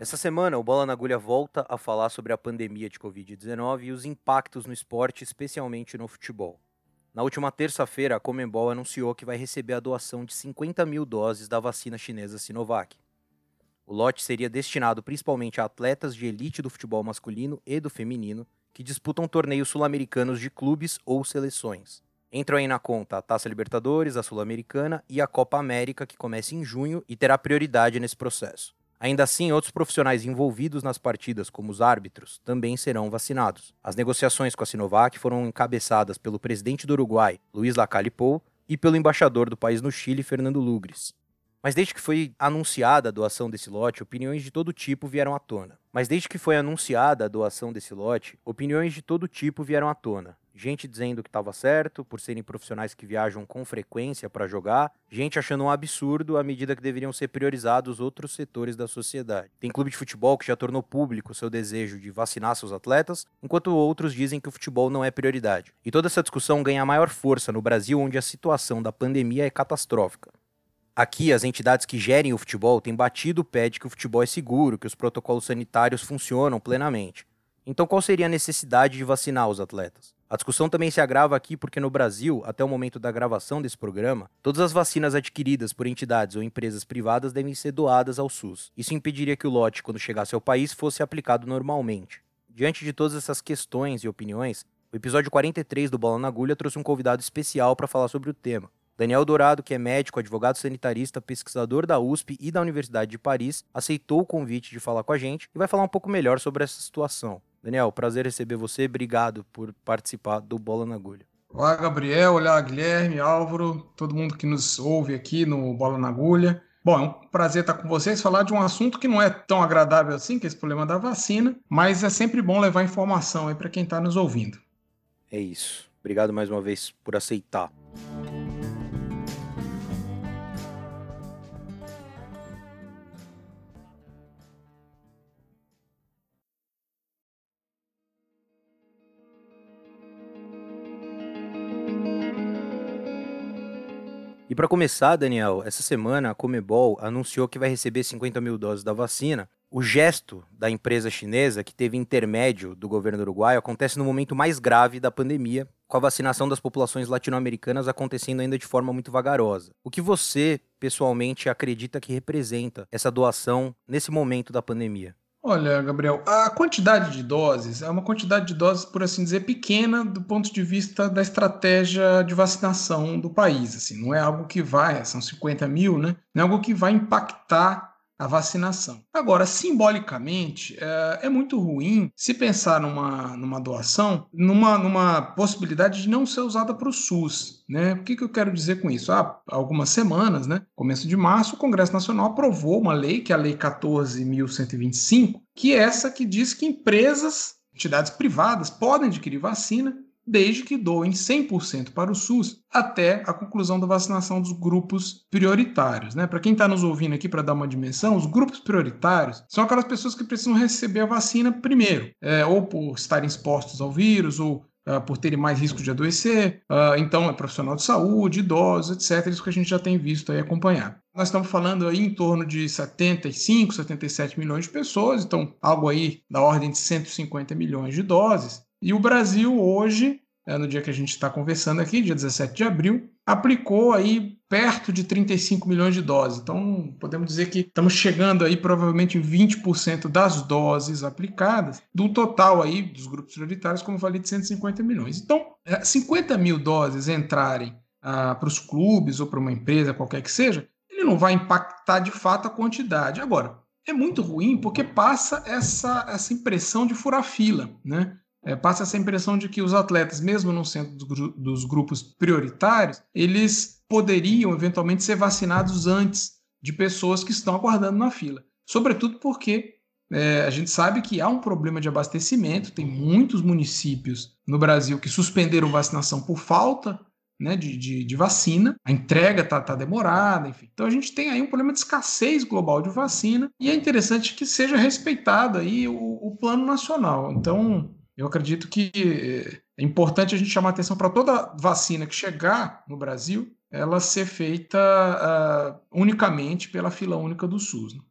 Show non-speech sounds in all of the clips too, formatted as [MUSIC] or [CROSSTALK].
Essa semana, o Bola na Agulha volta a falar sobre a pandemia de Covid-19 e os impactos no esporte, especialmente no futebol. Na última terça-feira, a Comembol anunciou que vai receber a doação de 50 mil doses da vacina chinesa Sinovac. O lote seria destinado principalmente a atletas de elite do futebol masculino e do feminino que disputam torneios sul-americanos de clubes ou seleções. Entram aí na conta a Taça Libertadores, a Sul-Americana e a Copa América, que começa em junho e terá prioridade nesse processo. Ainda assim, outros profissionais envolvidos nas partidas, como os árbitros, também serão vacinados. As negociações com a Sinovac foram encabeçadas pelo presidente do Uruguai, Luiz Lacalle Pou, e pelo embaixador do país no Chile, Fernando Lugres. Mas desde que foi anunciada a doação desse lote, opiniões de todo tipo vieram à tona. Mas desde que foi anunciada a doação desse lote, opiniões de todo tipo vieram à tona gente dizendo que estava certo por serem profissionais que viajam com frequência para jogar, gente achando um absurdo à medida que deveriam ser priorizados outros setores da sociedade. Tem clube de futebol que já tornou público seu desejo de vacinar seus atletas, enquanto outros dizem que o futebol não é prioridade. E toda essa discussão ganha maior força no Brasil, onde a situação da pandemia é catastrófica. Aqui, as entidades que gerem o futebol têm batido o pé de que o futebol é seguro, que os protocolos sanitários funcionam plenamente. Então, qual seria a necessidade de vacinar os atletas? A discussão também se agrava aqui porque no Brasil, até o momento da gravação desse programa, todas as vacinas adquiridas por entidades ou empresas privadas devem ser doadas ao SUS. Isso impediria que o lote, quando chegasse ao país, fosse aplicado normalmente. Diante de todas essas questões e opiniões, o episódio 43 do Bola na Agulha trouxe um convidado especial para falar sobre o tema. Daniel Dourado, que é médico, advogado sanitarista, pesquisador da USP e da Universidade de Paris, aceitou o convite de falar com a gente e vai falar um pouco melhor sobre essa situação. Daniel, prazer receber você. Obrigado por participar do Bola na Agulha. Olá, Gabriel. Olá, Guilherme, Álvaro, todo mundo que nos ouve aqui no Bola na Agulha. Bom, é um prazer estar com vocês, falar de um assunto que não é tão agradável assim, que é esse problema da vacina, mas é sempre bom levar informação aí para quem está nos ouvindo. É isso. Obrigado mais uma vez por aceitar. Para começar, Daniel, essa semana a Comebol anunciou que vai receber 50 mil doses da vacina. O gesto da empresa chinesa, que teve intermédio do governo uruguaio, acontece no momento mais grave da pandemia, com a vacinação das populações latino-americanas acontecendo ainda de forma muito vagarosa. O que você, pessoalmente, acredita que representa essa doação nesse momento da pandemia? Olha, Gabriel, a quantidade de doses é uma quantidade de doses, por assim dizer, pequena do ponto de vista da estratégia de vacinação do país. Assim, não é algo que vai, são 50 mil, né? Não é algo que vai impactar a vacinação. Agora, simbolicamente, é, é, muito ruim se pensar numa, numa doação, numa, numa possibilidade de não ser usada para o SUS. Né? O que, que eu quero dizer com isso? Há algumas semanas, né, começo de março, o Congresso Nacional aprovou uma lei, que é a Lei 14.125, que é essa que diz que empresas, entidades privadas, podem adquirir vacina desde que doem 100% para o SUS até a conclusão da vacinação dos grupos prioritários. Né? Para quem está nos ouvindo aqui, para dar uma dimensão, os grupos prioritários são aquelas pessoas que precisam receber a vacina primeiro, é, ou por estarem expostos ao vírus, ou Uh, por terem mais risco de adoecer, uh, então é profissional de saúde, idosos, etc. Isso que a gente já tem visto aí acompanhar. Nós estamos falando aí em torno de 75, 77 milhões de pessoas, então algo aí da ordem de 150 milhões de doses. E o Brasil hoje, é, no dia que a gente está conversando aqui, dia 17 de abril, aplicou aí perto de 35 milhões de doses. Então, podemos dizer que estamos chegando aí provavelmente em 20% das doses aplicadas do total aí dos grupos prioritários, como falei, de 150 milhões. Então, 50 é, mil doses entrarem ah, para os clubes ou para uma empresa, qualquer que seja, ele não vai impactar de fato a quantidade. Agora, é muito ruim porque passa essa, essa impressão de furar fila, né? É, passa essa impressão de que os atletas, mesmo não sendo dos, grupos prioritários, eles poderiam eventualmente ser vacinados antes de pessoas que estão aguardando na fila. Sobretudo porque é, a gente sabe que há um problema de abastecimento, tem muitos municípios no Brasil que suspenderam vacinação por falta né, de, de, de, vacina, a entrega está tá demorada, enfim. Então a gente tem aí um problema de escassez global de vacina e é interessante que seja respeitado aí o, o plano nacional. Então eu acredito que é importante a gente chamar atenção para toda vacina que chegar no Brasil, ela ser feita uh, unicamente pela fila única do SUS. Né?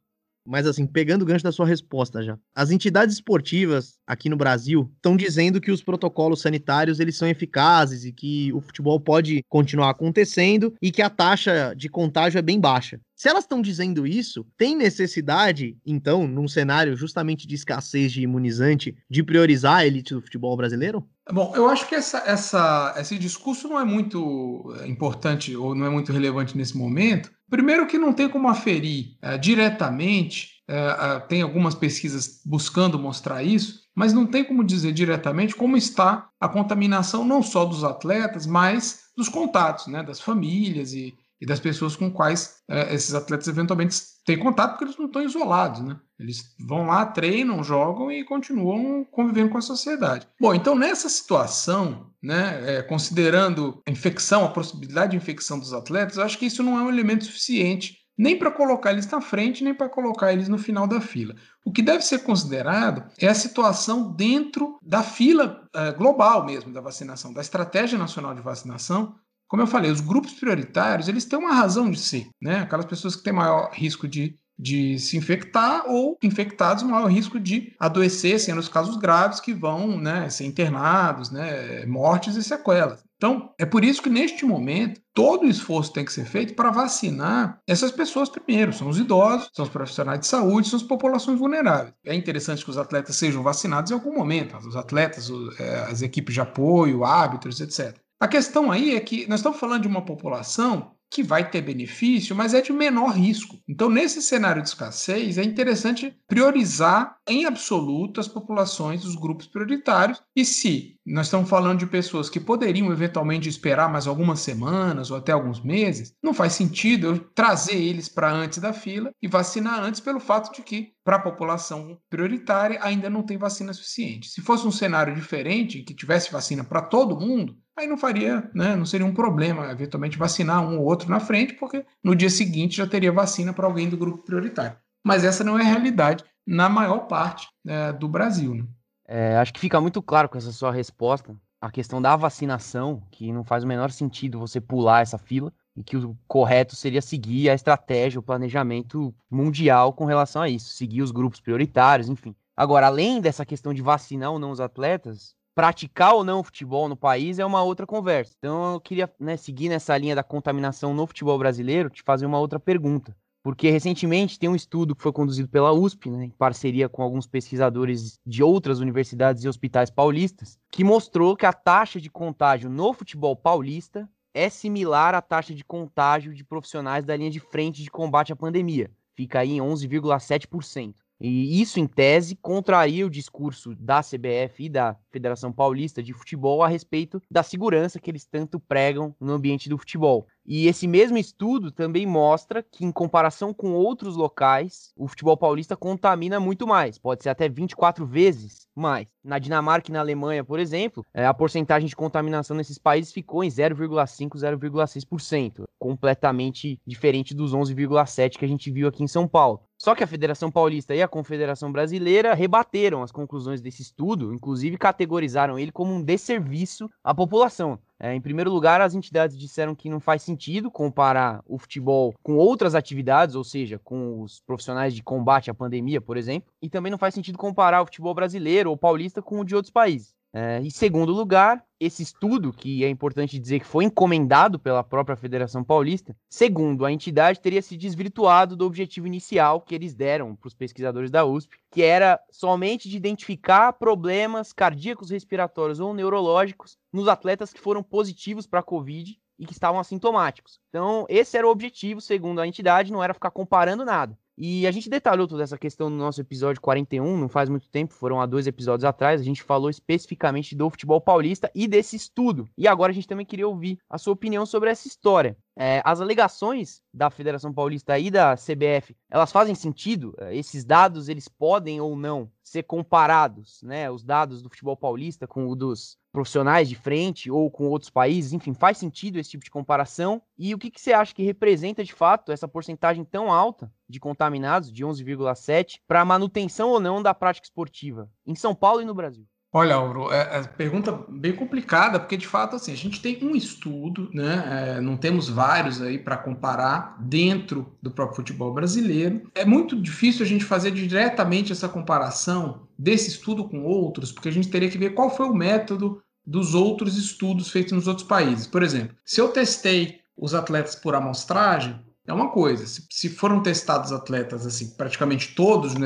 Mas assim, pegando o gancho da sua resposta já. As entidades esportivas aqui no Brasil estão dizendo que os protocolos sanitários eles são eficazes e que o futebol pode continuar acontecendo e que a taxa de contágio é bem baixa. Se elas estão dizendo isso, tem necessidade, então, num cenário justamente de escassez de imunizante, de priorizar a elite do futebol brasileiro? Bom, eu acho que essa, essa, esse discurso não é muito eh, importante ou não é muito relevante nesse momento. Primeiro, que não tem como aferir é, diretamente, é, tem algumas pesquisas buscando mostrar isso, mas não tem como dizer diretamente como está a contaminação não só dos atletas, mas dos contatos, né, das famílias e, e das pessoas com quais é, esses atletas eventualmente têm contato, porque eles não estão isolados, né? Eles vão lá, treinam, jogam e continuam convivendo com a sociedade. Bom, então nessa situação, né, é, considerando a infecção, a possibilidade de infecção dos atletas, eu acho que isso não é um elemento suficiente nem para colocar eles na frente, nem para colocar eles no final da fila. O que deve ser considerado é a situação dentro da fila é, global mesmo da vacinação, da estratégia nacional de vacinação, como eu falei, os grupos prioritários, eles têm uma razão de ser, né? Aquelas pessoas que têm maior risco de, de se infectar ou infectados, maior risco de adoecer, sendo os casos graves que vão né, ser internados, né, mortes e sequelas. Então, é por isso que neste momento todo o esforço tem que ser feito para vacinar essas pessoas primeiro. São os idosos, são os profissionais de saúde, são as populações vulneráveis. É interessante que os atletas sejam vacinados em algum momento, os atletas, é, as equipes de apoio, árbitros, etc. A questão aí é que nós estamos falando de uma população que vai ter benefício, mas é de menor risco. Então, nesse cenário de escassez, é interessante priorizar em absoluto as populações dos grupos prioritários. E se nós estamos falando de pessoas que poderiam eventualmente esperar mais algumas semanas ou até alguns meses, não faz sentido eu trazer eles para antes da fila e vacinar antes pelo fato de que para a população prioritária ainda não tem vacina suficiente. Se fosse um cenário diferente, que tivesse vacina para todo mundo, aí não faria, né, não seria um problema eventualmente vacinar um ou outro na frente, porque no dia seguinte já teria vacina para alguém do grupo prioritário. Mas essa não é a realidade na maior parte né, do Brasil. Né? É, acho que fica muito claro com essa sua resposta a questão da vacinação, que não faz o menor sentido você pular essa fila e que o correto seria seguir a estratégia, o planejamento mundial com relação a isso, seguir os grupos prioritários, enfim. Agora, além dessa questão de vacinar ou não os atletas, praticar ou não futebol no país é uma outra conversa. Então eu queria né, seguir nessa linha da contaminação no futebol brasileiro, te fazer uma outra pergunta. Porque recentemente tem um estudo que foi conduzido pela USP, né, em parceria com alguns pesquisadores de outras universidades e hospitais paulistas, que mostrou que a taxa de contágio no futebol paulista é similar à taxa de contágio de profissionais da linha de frente de combate à pandemia. Fica aí em 11,7%. E isso, em tese, contraria o discurso da CBF e da Federação Paulista de Futebol a respeito da segurança que eles tanto pregam no ambiente do futebol. E esse mesmo estudo também mostra que, em comparação com outros locais, o futebol paulista contamina muito mais, pode ser até 24 vezes mais. Na Dinamarca e na Alemanha, por exemplo, é, a porcentagem de contaminação nesses países ficou em 0,5, 0,6%, completamente diferente dos 11,7% que a gente viu aqui em São Paulo. Só que a Federação Paulista e a Confederação Brasileira rebateram as conclusões desse estudo, inclusive categorizaram ele como um desserviço à população. É, em primeiro lugar, as entidades disseram que não faz sentido comparar o futebol com outras atividades, ou seja, com os profissionais de combate à pandemia, por exemplo, e também não faz sentido comparar o futebol brasileiro ou paulista com o de outros países. É, em segundo lugar, esse estudo, que é importante dizer que foi encomendado pela própria Federação Paulista, segundo a entidade, teria se desvirtuado do objetivo inicial que eles deram para os pesquisadores da USP, que era somente de identificar problemas cardíacos, respiratórios ou neurológicos nos atletas que foram positivos para a Covid e que estavam assintomáticos. Então, esse era o objetivo, segundo a entidade, não era ficar comparando nada. E a gente detalhou toda essa questão no nosso episódio 41, não faz muito tempo, foram há dois episódios atrás. A gente falou especificamente do futebol paulista e desse estudo. E agora a gente também queria ouvir a sua opinião sobre essa história. É, as alegações da Federação Paulista e da CBF, elas fazem sentido? É, esses dados, eles podem ou não ser comparados, né? Os dados do futebol paulista com o dos profissionais de frente ou com outros países, enfim, faz sentido esse tipo de comparação? E o que, que você acha que representa de fato essa porcentagem tão alta de contaminados, de 11,7, para a manutenção ou não da prática esportiva em São Paulo e no Brasil? Olha, Auro, é, é pergunta bem complicada, porque de fato assim, a gente tem um estudo, né? É, não temos vários aí para comparar dentro do próprio futebol brasileiro. É muito difícil a gente fazer diretamente essa comparação desse estudo com outros, porque a gente teria que ver qual foi o método dos outros estudos feitos nos outros países. Por exemplo, se eu testei os atletas por amostragem, é uma coisa. Se, se foram testados atletas, assim, praticamente todos de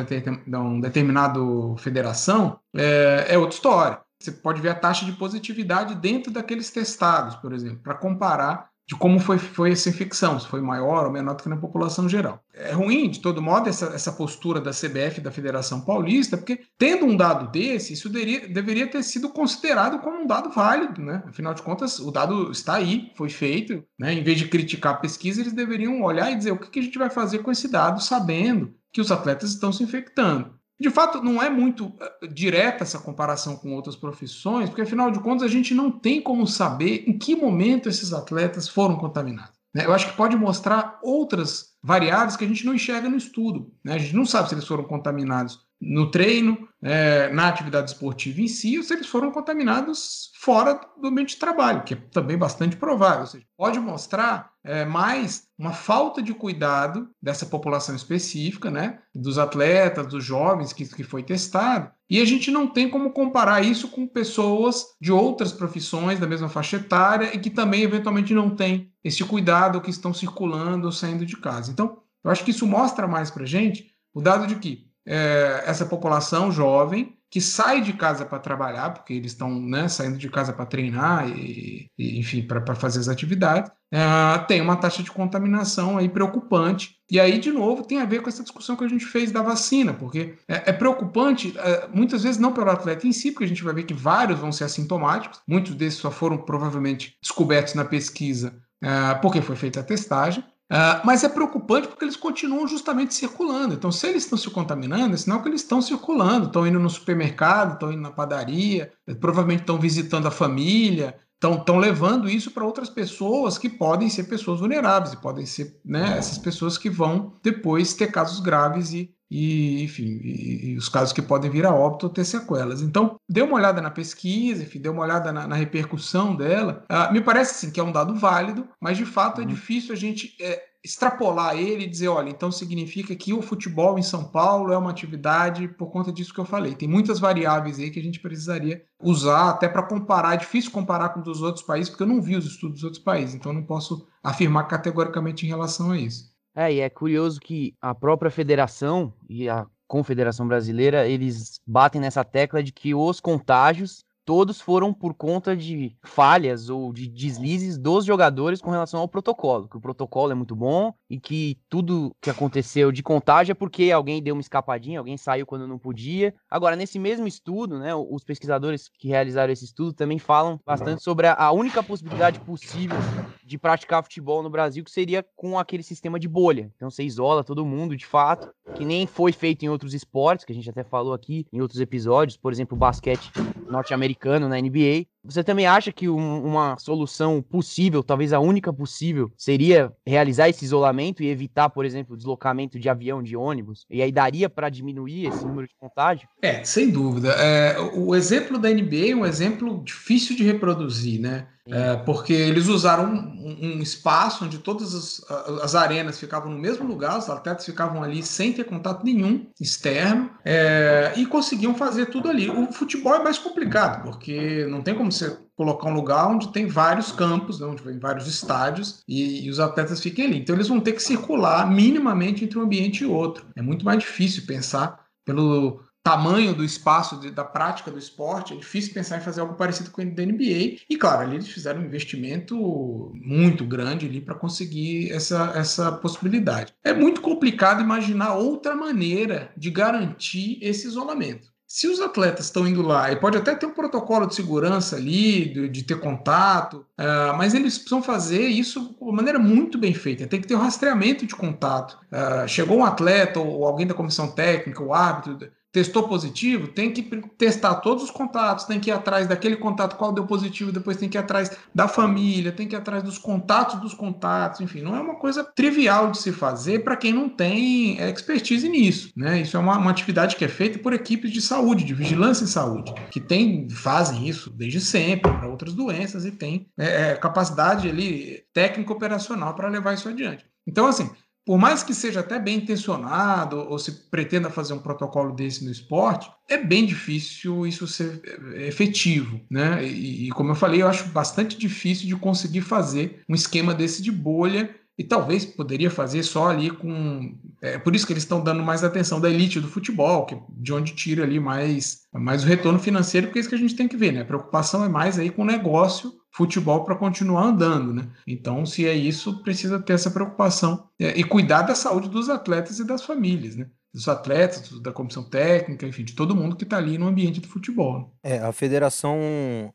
uma determinada federação, é, é outra história. Você pode ver a taxa de positividade dentro daqueles testados, por exemplo, para comparar de como foi, foi essa infecção, se foi maior ou menor do que na população geral. É ruim, de todo modo, essa, essa postura da CBF da Federação Paulista, porque tendo um dado desse, isso deveria, deveria ter sido considerado como um dado válido, né? Afinal de contas, o dado está aí, foi feito, né? Em vez de criticar a pesquisa, eles deveriam olhar e dizer o que, que a gente vai fazer com esse dado, sabendo que os atletas estão se infectando. De fato, não é muito uh, direta essa comparação com outras profissões, porque afinal de contas a gente não tem como saber em que momento esses atletas foram contaminados. Né? Eu acho que pode mostrar outras variáveis que a gente não enxerga no estudo. Né? A gente não sabe se eles foram contaminados no treino, é, na atividade esportiva em si, ou se eles foram contaminados fora do ambiente de trabalho, que é também bastante provável. Ou seja, pode mostrar é, mais uma falta de cuidado dessa população específica, né, dos atletas, dos jovens que, que foi testado, e a gente não tem como comparar isso com pessoas de outras profissões da mesma faixa etária e que também eventualmente não têm esse cuidado que estão circulando ou saindo de casa. Então, eu acho que isso mostra mais para gente o dado de que é, essa população jovem que sai de casa para trabalhar, porque eles estão né, saindo de casa para treinar e, e enfim, para fazer as atividades, é, tem uma taxa de contaminação aí preocupante. E aí, de novo, tem a ver com essa discussão que a gente fez da vacina, porque é, é preocupante, é, muitas vezes não pelo atleta em si, porque a gente vai ver que vários vão ser assintomáticos, muitos desses só foram provavelmente descobertos na pesquisa é, porque foi feita a testagem, Uh, mas é preocupante porque eles continuam justamente circulando. Então, se eles estão se contaminando, é sinal que eles estão circulando, estão indo no supermercado, estão indo na padaria, provavelmente estão visitando a família, estão levando isso para outras pessoas que podem ser pessoas vulneráveis, e podem ser né, essas pessoas que vão depois ter casos graves e, e enfim, e, e os casos que podem vir a óbito ou ter sequelas. Então, dê uma olhada na pesquisa, enfim, dê uma olhada na, na repercussão dela. Uh, me parece assim, que é um dado válido, mas de fato é uhum. difícil a gente é, extrapolar ele e dizer, olha, então significa que o futebol em São Paulo é uma atividade por conta disso que eu falei. Tem muitas variáveis aí que a gente precisaria usar até para comparar. É difícil comparar com os outros países, porque eu não vi os estudos dos outros países, então não posso afirmar categoricamente em relação a isso. É, e é curioso que a própria federação e a Confederação Brasileira, eles batem nessa tecla de que os contágios todos foram por conta de falhas ou de deslizes dos jogadores com relação ao protocolo, que o protocolo é muito bom e que tudo que aconteceu de contágio é porque alguém deu uma escapadinha, alguém saiu quando não podia. Agora, nesse mesmo estudo, né, os pesquisadores que realizaram esse estudo também falam bastante sobre a, única possibilidade possível de praticar futebol no Brasil, que seria com aquele sistema de bolha. Então você isola todo mundo, de fato, que nem foi feito em outros esportes, que a gente até falou aqui em outros episódios, por exemplo, o basquete norte-americano na NBA. Você também acha que um, uma solução possível, talvez a única possível, seria realizar esse isolamento e evitar, por exemplo, o deslocamento de avião, de ônibus? E aí daria para diminuir esse número de contágio? É, sem dúvida. É, o exemplo da NBA é um exemplo difícil de reproduzir, né? É, porque eles usaram um, um, espaço onde todas as, as, arenas ficavam no mesmo lugar, os atletas ficavam ali sem ter contato nenhum externo é, e conseguiam fazer tudo ali. O futebol é mais complicado, porque não tem como você colocar um lugar onde tem vários campos, né, onde tem vários estádios e, e, os atletas fiquem ali. Então eles vão ter que circular minimamente entre um ambiente e outro. É muito mais difícil pensar pelo tamanho do espaço de, da prática do esporte, é difícil pensar em fazer algo parecido com o da NBA. E claro, ali eles fizeram um investimento muito grande ali para conseguir essa, essa possibilidade. É muito complicado imaginar outra maneira de garantir esse isolamento. Se os atletas estão indo lá, e pode até ter um protocolo de segurança ali, de, de ter contato, uh, mas eles precisam fazer isso de maneira muito bem feita. Tem que ter um rastreamento de contato. Uh, chegou um atleta ou alguém da comissão técnica, o árbitro, testou positivo, tem que testar todos os contatos, tem que ir atrás daquele contato, qual deu positivo, depois tem que ir atrás da família, tem que ir atrás dos contatos dos contatos, enfim, não é uma coisa trivial de se fazer para quem não tem expertise nisso, né? Isso é uma, uma, atividade que é feita por equipes de saúde, de vigilância em saúde, que tem, fazem isso desde sempre para outras doenças e tem é, é, capacidade ali técnico operacional para levar isso adiante. Então, assim, por mais que seja até bem intencionado ou se pretenda fazer um protocolo desse no esporte, é bem difícil isso ser é, efetivo, né? E, e, como eu falei, eu acho bastante difícil de conseguir fazer um esquema desse de bolha e talvez poderia fazer só ali com. É por isso que eles estão dando mais atenção da elite do futebol, que de onde tira ali mais, mais o retorno financeiro, porque é isso que a gente tem que ver, né? A preocupação é mais aí com o negócio futebol para continuar andando, né? Então, se é isso, precisa ter essa preocupação é, e cuidar da saúde dos atletas e das famílias, né? Dos atletas, da comissão técnica, enfim, de todo mundo que está ali no ambiente do futebol. Né? É, a federação,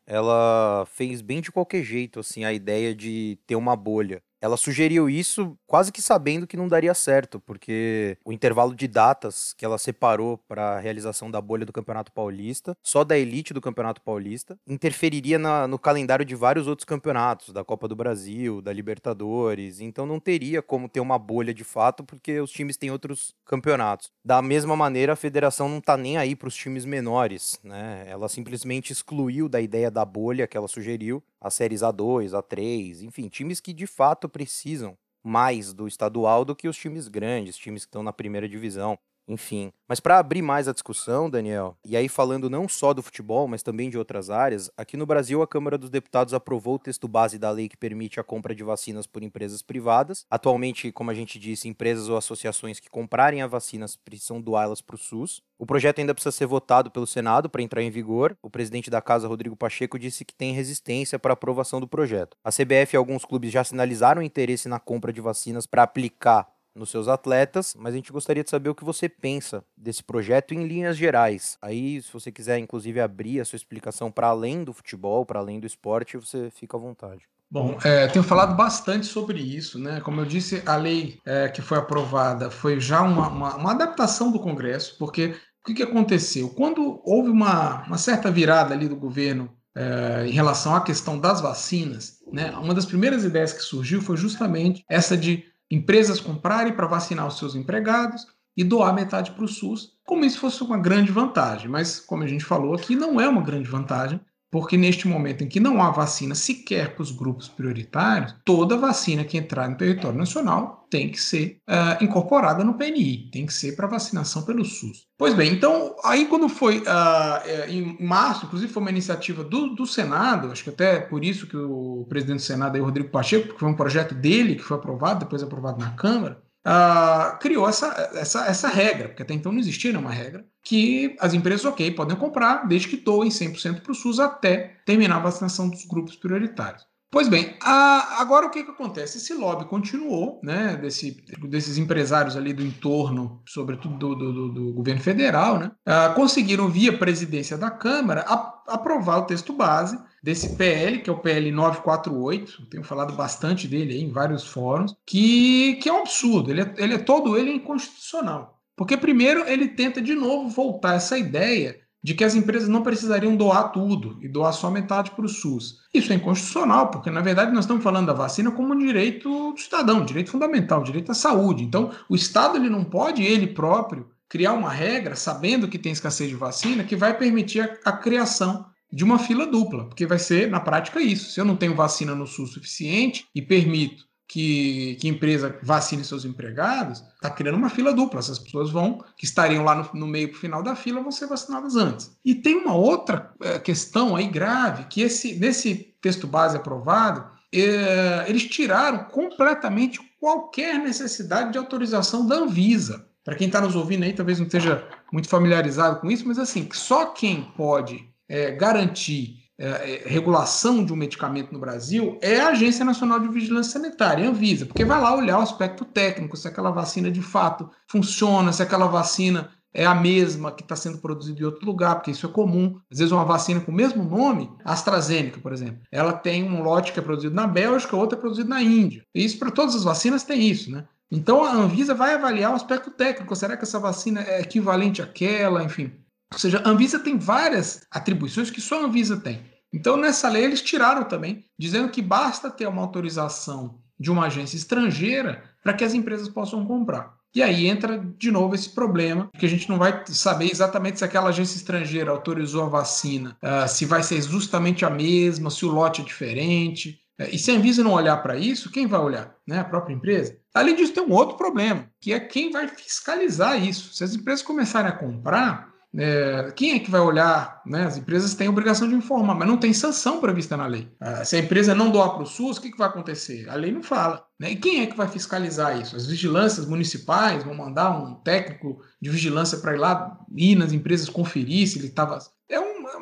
ela fez bem de qualquer jeito, assim, a ideia de ter uma bolha. Ela sugeriu isso quase que sabendo que não daria certo, porque o intervalo de datas que ela separou para a realização da bolha do Campeonato Paulista, só da elite do Campeonato Paulista, interferiria na, no calendário de vários outros campeonatos, da Copa do Brasil, da Libertadores. Então não teria como ter uma bolha de fato, porque os times têm outros campeonatos. Da mesma maneira, a federação não está nem aí para os times menores, né? Ela simplesmente excluiu da ideia da bolha que ela sugeriu as séries A2, A3, enfim, times que de fato precisam mais do estadual do que os times grandes, times que estão na primeira divisão. Enfim, mas para abrir mais a discussão, Daniel, e aí falando não só do futebol, mas também de outras áreas, aqui no Brasil a Câmara dos Deputados aprovou o texto base da lei que permite a compra de vacinas por empresas privadas. Atualmente, como a gente disse, empresas ou associações que comprarem as vacinas precisam doá-las para o SUS. O projeto ainda precisa ser votado pelo Senado para entrar em vigor. O presidente da casa, Rodrigo Pacheco, disse que tem resistência para aprovação do projeto. A CBF e alguns clubes já sinalizaram interesse na compra de vacinas para aplicar nos seus atletas, mas a gente gostaria de saber o que você pensa desse projeto em linhas gerais. Aí, se você quiser, inclusive, abrir a sua explicação para além do futebol, para além do esporte, você fica à vontade. Bom, é, tenho falado bastante sobre isso, né? Como eu disse, a lei é, que foi aprovada foi já uma, uma, uma, adaptação do Congresso, porque o que, que aconteceu? Quando houve uma, uma certa virada ali do governo é, em relação à questão das vacinas, né? Uma das primeiras ideias que surgiu foi justamente essa de empresas comprarem para vacinar os seus empregados e doar metade para o SUS, como isso fosse uma grande vantagem. Mas, como a gente falou aqui, não é uma grande vantagem, porque neste momento em que não há vacina sequer para os grupos prioritários, toda vacina que entrar no território nacional tem que ser uh, incorporada no PNI, tem que ser para vacinação pelo SUS. Pois bem, então, aí quando foi uh, em março, inclusive foi uma iniciativa do, do, Senado, acho que até por isso que o presidente do Senado, aí, Rodrigo Pacheco, porque foi um projeto dele que foi aprovado, depois aprovado na Câmara, uh, criou essa, essa, essa regra, porque até então não existia nenhuma regra, que as empresas, ok, podem comprar, desde que doem 100% para o SUS até terminar a vacinação dos grupos prioritários. Pois bem, a, agora o que, que acontece? Esse lobby continuou, né, desse, desses empresários ali do entorno, sobretudo do, do, do governo federal, né, uh, conseguiram, via presidência da Câmara, a, aprovar o texto base desse PL, que é o PL 948, tenho falado bastante dele aí em vários fóruns, que, que é um absurdo, ele é, ele é todo ele é inconstitucional. Porque, primeiro, ele tenta de novo voltar essa ideia de que as empresas não precisariam doar tudo e doar só metade para o SUS. Isso é inconstitucional, porque na verdade nós estamos falando da vacina como um direito do cidadão, direito fundamental, direito à saúde. Então, o Estado ele não pode ele próprio criar uma regra, sabendo que tem escassez de vacina, que vai permitir a, a criação de uma fila dupla, porque vai ser na prática isso. Se eu não tenho vacina no SUS suficiente e permito que, que empresa vacine seus empregados, está criando uma fila dupla. Essas pessoas vão, que estariam lá no, no meio para final da fila, vão ser vacinadas antes. E tem uma outra é, questão aí grave, que esse, nesse texto base aprovado, é, eles tiraram completamente qualquer necessidade de autorização da Anvisa. Para quem está nos ouvindo aí, talvez não esteja muito familiarizado com isso, mas assim, só quem pode é, garantir é, é, regulação de um medicamento no Brasil é a Agência Nacional de Vigilância Sanitária, a Anvisa, porque vai lá olhar o aspecto técnico, se aquela vacina de fato funciona, se aquela vacina é a mesma que está sendo produzida em outro lugar, porque isso é comum. Às vezes uma vacina com o mesmo nome, AstraZeneca, por exemplo, ela tem um lote que é produzido na Bélgica, outro é produzido na Índia. E isso para todas as vacinas tem isso, né? Então a Anvisa vai avaliar o aspecto técnico. Será que essa vacina é equivalente àquela? Enfim. Ou seja, a Anvisa tem várias atribuições que só a Anvisa tem. Então, nessa lei, eles tiraram também, dizendo que basta ter uma autorização de uma agência estrangeira para que as empresas possam comprar. E aí entra de novo esse problema, que a gente não vai saber exatamente se aquela agência estrangeira autorizou a vacina, uh, se vai ser justamente a mesma, se o lote é diferente. Uh, e se a Anvisa não olhar para isso, quem vai olhar? Né? A própria empresa? Além disso, tem um outro problema, que é quem vai fiscalizar isso. Se as empresas começarem a comprar, é, quem é que vai olhar? Né? As empresas têm obrigação de informar, mas não tem sanção prevista na lei. Ah, se a empresa não doar para o SUS, o que, que vai acontecer? A lei não fala. Né? E quem é que vai fiscalizar isso? As vigilâncias municipais vão mandar um técnico de vigilância para ir lá, ir nas empresas conferir se ele estava.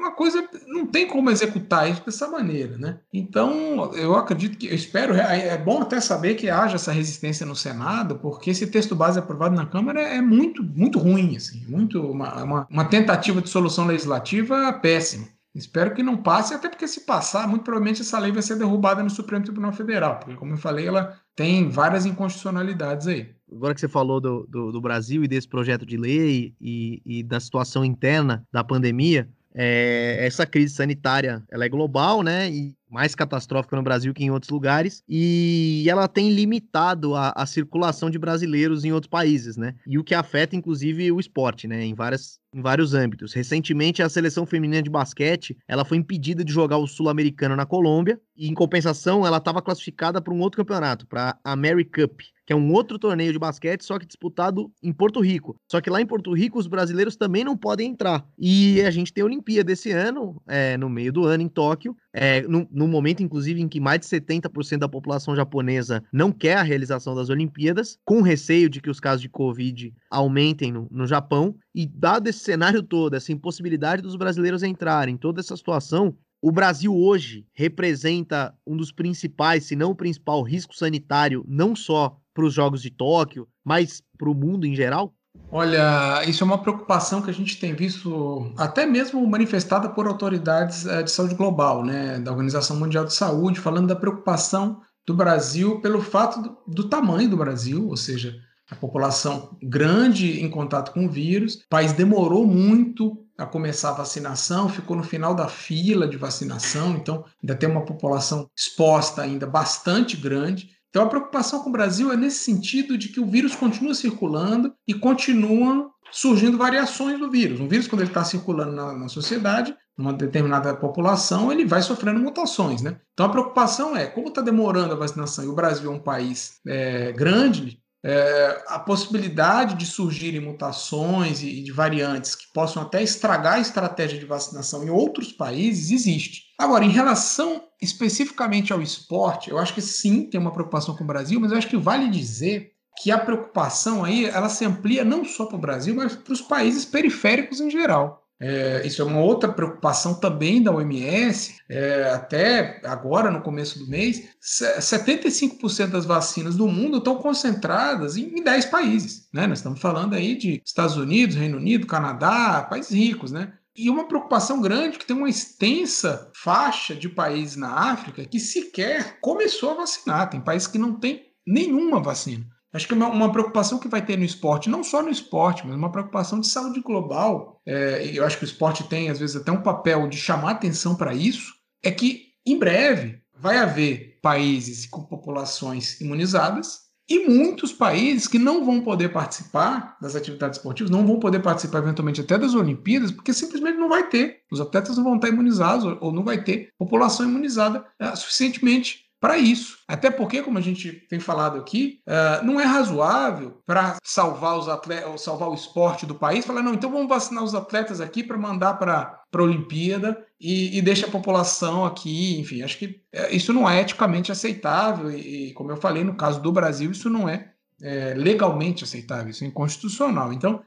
Uma coisa, não tem como executar isso dessa maneira, né? Então, eu acredito que, eu espero, é, é bom até saber que haja essa resistência no Senado, porque esse texto base aprovado na Câmara é muito, muito ruim, assim, muito uma, uma, uma tentativa de solução legislativa péssima. Espero que não passe, até porque se passar, muito provavelmente essa lei vai ser derrubada no Supremo Tribunal Federal, porque, como eu falei, ela tem várias inconstitucionalidades aí. Agora que você falou do, do, do Brasil e desse projeto de lei e, e da situação interna da pandemia, é, essa crise sanitária ela é global, né? E mais catastrófica no Brasil que em outros lugares, e ela tem limitado a, a, circulação de brasileiros em outros países, né? E o que afeta, inclusive, o esporte, né? Em, várias, em vários âmbitos. Recentemente, a seleção feminina de basquete, ela foi impedida de jogar o Sul-Americano na Colômbia, e em compensação, ela estava classificada para um outro campeonato, para a Mary Cup, que é um outro torneio de basquete, só que disputado em Porto Rico. Só que lá em Porto Rico, os brasileiros também não podem entrar. E a gente tem a Olimpíada esse ano, é, no meio do ano, em Tóquio, é, no, no, momento, inclusive, em que mais de 70% da população japonesa não quer a realização das Olimpíadas, com receio de que os casos de Covid aumentem no, no Japão. E dado esse cenário todo, essa impossibilidade dos brasileiros entrarem, toda essa situação, o Brasil hoje representa um dos principais, se não o principal, risco sanitário, não só para os Jogos de Tóquio, mas para o mundo em geral? Olha, isso é uma preocupação que a gente tem visto até mesmo manifestada por autoridades eh, de saúde global, né, da Organização Mundial de Saúde, falando da preocupação do Brasil pelo fato do, do tamanho do Brasil, ou seja, a população grande em contato com o vírus. O país demorou muito a começar a vacinação, ficou no final da fila de vacinação, então ainda tem uma população exposta ainda bastante grande. Então a preocupação com o Brasil é nesse sentido de que o vírus continua circulando e continuam surgindo variações do vírus. Um vírus, quando ele está circulando na, na, sociedade, numa determinada população, ele vai sofrendo mutações. Né? Então a preocupação é, como está demorando a vacinação e o Brasil é um país é, grande, é, a possibilidade de surgirem mutações e, de variantes que possam até estragar a estratégia de vacinação em outros países existe. Agora, em relação especificamente ao esporte, eu acho que sim, tem uma preocupação com o Brasil, mas eu acho que vale dizer que a preocupação aí ela se amplia não só para o Brasil, mas para os países periféricos em geral. É, isso é uma outra preocupação também da OMS. É, até agora, no começo do mês, 75% das vacinas do mundo estão concentradas em 10 países. Né? Nós estamos falando aí de Estados Unidos, Reino Unido, Canadá, países ricos. Né? E uma preocupação grande que tem uma extensa faixa de países na África que sequer começou a vacinar. Tem países que não têm nenhuma vacina. Acho que uma, uma, preocupação que vai ter no esporte, não só no esporte, mas uma preocupação de saúde global, é, eu acho que o esporte tem, às vezes, até um papel de chamar atenção para isso, é que, em breve, vai haver países com populações imunizadas e muitos países que não vão poder participar das atividades esportivas, não vão poder participar eventualmente até das Olimpíadas, porque simplesmente não vai ter. Os atletas não vão estar imunizados ou não vai ter população imunizada é, suficientemente para isso. Até porque, como a gente tem falado aqui, uh, não é razoável para salvar os atletas, salvar o esporte do país, falar, não, então vamos vacinar os atletas aqui para mandar para a Olimpíada e, e deixa a população aqui, enfim, acho que uh, isso não é eticamente aceitável e, e, como eu falei, no caso do Brasil, isso não é, é legalmente aceitável, isso é inconstitucional. Então,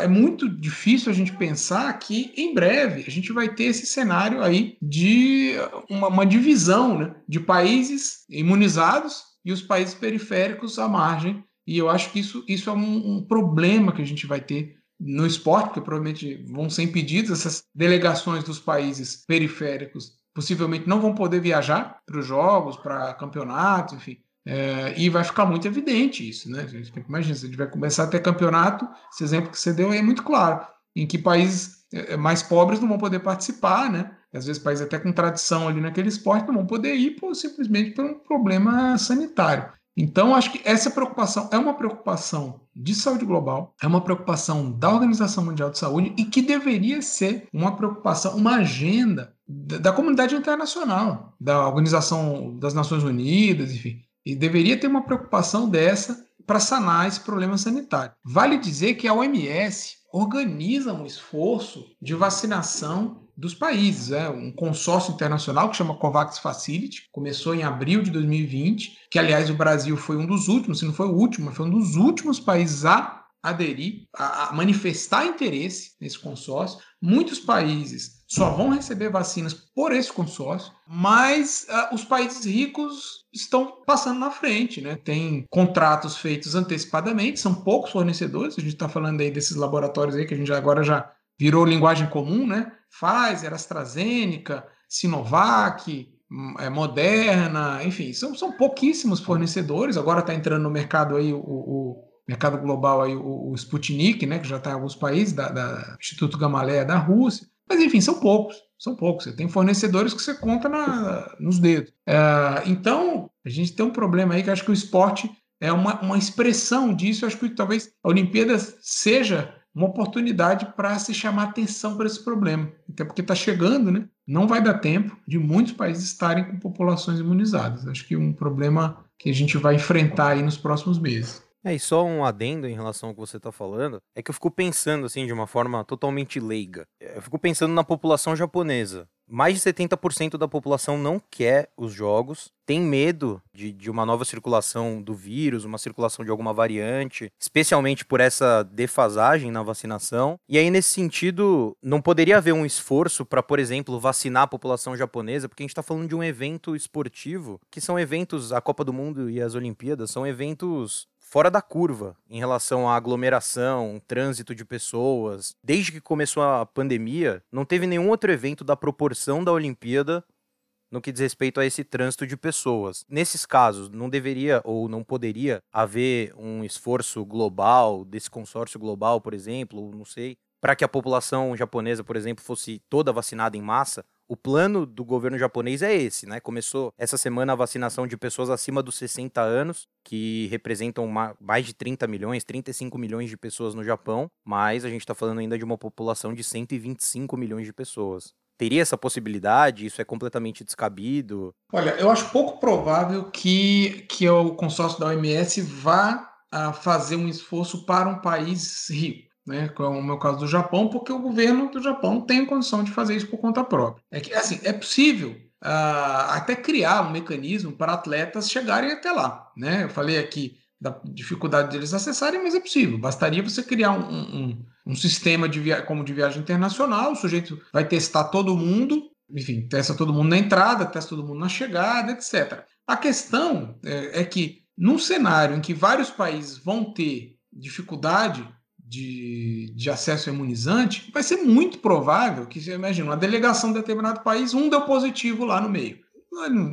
é muito difícil a gente pensar que em breve a gente vai ter esse cenário aí de uma, uma divisão né, de países imunizados e os países periféricos à margem. E eu acho que isso, isso é um, um problema que a gente vai ter no esporte, porque provavelmente vão ser impedidas essas delegações dos países periféricos, possivelmente não vão poder viajar para os jogos, para campeonatos, enfim. É, e vai ficar muito evidente isso, né? Imagina, se a gente vai começar a ter campeonato, esse exemplo que você deu é muito claro, em que países é, mais pobres não vão poder participar, né? Às vezes países até com tradição ali naquele esporte não vão poder ir por, simplesmente por um problema sanitário. Então, acho que essa preocupação é uma preocupação de saúde global, é uma preocupação da Organização Mundial de Saúde e que deveria ser uma preocupação, uma agenda da comunidade internacional, da Organização das Nações Unidas, enfim. E deveria ter uma preocupação dessa para sanar esse problema sanitário. Vale dizer que a OMS organiza um esforço de vacinação dos países. É um consórcio internacional que chama COVAX Facility, começou em abril de 2020, que aliás o Brasil foi um dos últimos, se não foi o último, foi um dos últimos países a aderir, a, a manifestar interesse nesse consórcio. Muitos países só vão receber vacinas por esse consórcio, mas uh, os países ricos estão passando na frente, né? Tem contratos feitos antecipadamente, são poucos fornecedores, a gente está falando aí desses laboratórios aí que a gente agora já virou linguagem comum, né? Pfizer, AstraZeneca, Sinovac, hum, é, Moderna, enfim, são, são pouquíssimos fornecedores. Agora está entrando no mercado aí o, o, mercado global aí o, o Sputnik, né, que já está em alguns países, da, da Instituto Gamaleya da Rússia. Mas enfim, são poucos, são poucos. Você tem fornecedores que você conta na, nos dedos. É, então, a gente tem um problema aí que acho que o esporte é uma, uma expressão disso. Acho que talvez a Olimpíada seja uma oportunidade para se chamar atenção para esse problema. Até porque está chegando, né? Não vai dar tempo de muitos países estarem com populações imunizadas. Acho que um problema que a gente vai enfrentar aí nos próximos meses. É, e só um adendo em relação ao que você está falando, é que eu fico pensando, assim, de uma forma totalmente leiga. Eu fico pensando na população japonesa. Mais de 70% da população não quer os jogos, tem medo de, de uma nova circulação do vírus, uma circulação de alguma variante, especialmente por essa defasagem na vacinação. E aí, nesse sentido, não poderia haver um esforço para, por exemplo, vacinar a população japonesa, porque a gente está falando de um evento esportivo, que são eventos, a Copa do Mundo e as Olimpíadas, são eventos fora da curva em relação à aglomeração, trânsito de pessoas. Desde que começou a pandemia, não teve nenhum outro evento da proporção da Olimpíada no que diz respeito a esse trânsito de pessoas. Nesses casos, não deveria ou não poderia haver um esforço global, desse consórcio global, por exemplo, não sei, para que a população japonesa, por exemplo, fosse toda vacinada em massa, o plano do governo japonês é esse, né? Começou essa semana a vacinação de pessoas acima dos 60 anos, que representam mais de 30 milhões, 35 milhões de pessoas no Japão, mas a gente está falando ainda de uma população de 125 milhões de pessoas. Teria essa possibilidade? Isso é completamente descabido? Olha, eu acho pouco provável que, que o consórcio da OMS vá a ah, fazer um esforço para um país rico né, como é o meu caso do Japão, porque o governo do Japão tem condição de fazer isso por conta própria. É que assim, é possível uh, até criar um mecanismo para atletas chegarem até lá. Né? Eu falei aqui da dificuldade deles acessarem, mas é possível. Bastaria você criar um, um, um sistema de via como de viagem internacional, o sujeito vai testar todo mundo, enfim, testa todo mundo na entrada, testa todo mundo na chegada, etc. A questão é, é que, num cenário em que vários países vão ter dificuldade de, de acesso imunizante, vai ser muito provável que, você imagina, uma delegação de determinado país, um deu positivo lá no meio.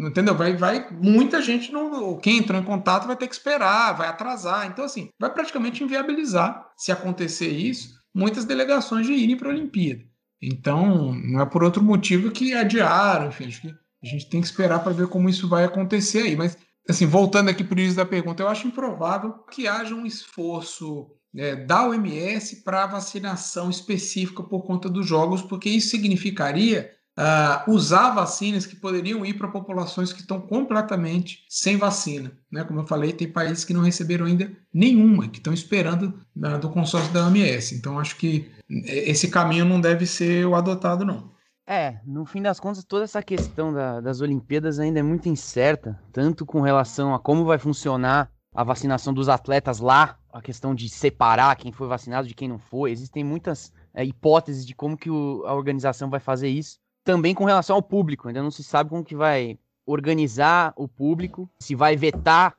Entendeu? Vai, vai, muita gente não. Quem entrou em contato vai ter que esperar, vai atrasar. Então, assim, vai praticamente inviabilizar, se acontecer isso, muitas delegações de irem para a Olimpíada. Então, não é por outro motivo que adiaram, enfim, acho que a gente tem que esperar para ver como isso vai acontecer aí. Mas, assim, voltando aqui para o início da pergunta, eu acho improvável que haja um esforço é, da OMS para vacinação específica por conta dos jogos, porque isso significaria uh, usar vacinas que poderiam ir para populações que estão completamente sem vacina. Né? Como eu falei, tem países que não receberam ainda nenhuma, que estão esperando uh, do consórcio da OMS. Então, acho que é, esse caminho não deve ser o adotado, não. É, no fim das contas, toda essa questão da, das Olimpíadas ainda é muito incerta, tanto com relação a como vai funcionar a vacinação dos atletas lá a questão de separar quem foi vacinado de quem não foi. Existem muitas é, hipóteses de como que o, a organização vai fazer isso. Também com relação ao público, ainda não se sabe como que vai organizar o público, se vai vetar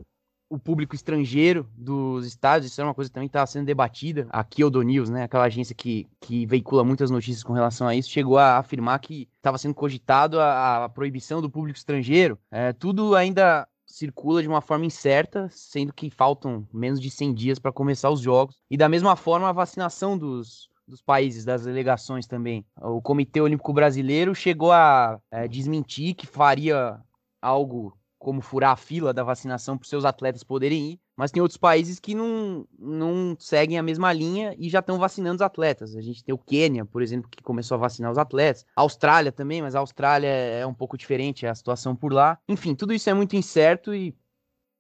o público estrangeiro dos estádios, isso é uma coisa que também está sendo debatida. A Kyodo News, né, aquela agência que, que veicula muitas notícias com relação a isso, chegou a afirmar que estava sendo cogitado a, a, proibição do público estrangeiro. É, tudo ainda circula de uma forma incerta, sendo que faltam menos de 100 dias para começar os jogos. E da mesma forma, a vacinação dos, dos países, das delegações também. O Comitê Olímpico Brasileiro chegou a é, desmentir que faria algo como furar a fila da vacinação para os seus atletas poderem ir, mas tem outros países que não, não seguem a mesma linha e já estão vacinando os atletas. A gente tem o Quênia, por exemplo, que começou a vacinar os atletas, a Austrália também, mas a Austrália é um pouco diferente a situação por lá. Enfim, tudo isso é muito incerto e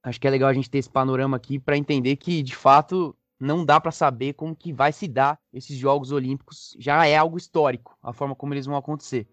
acho que é legal a gente ter esse panorama aqui para entender que, de fato, não dá para saber como que vai se dar esses Jogos Olímpicos. Já é algo histórico, a forma como eles vão acontecer.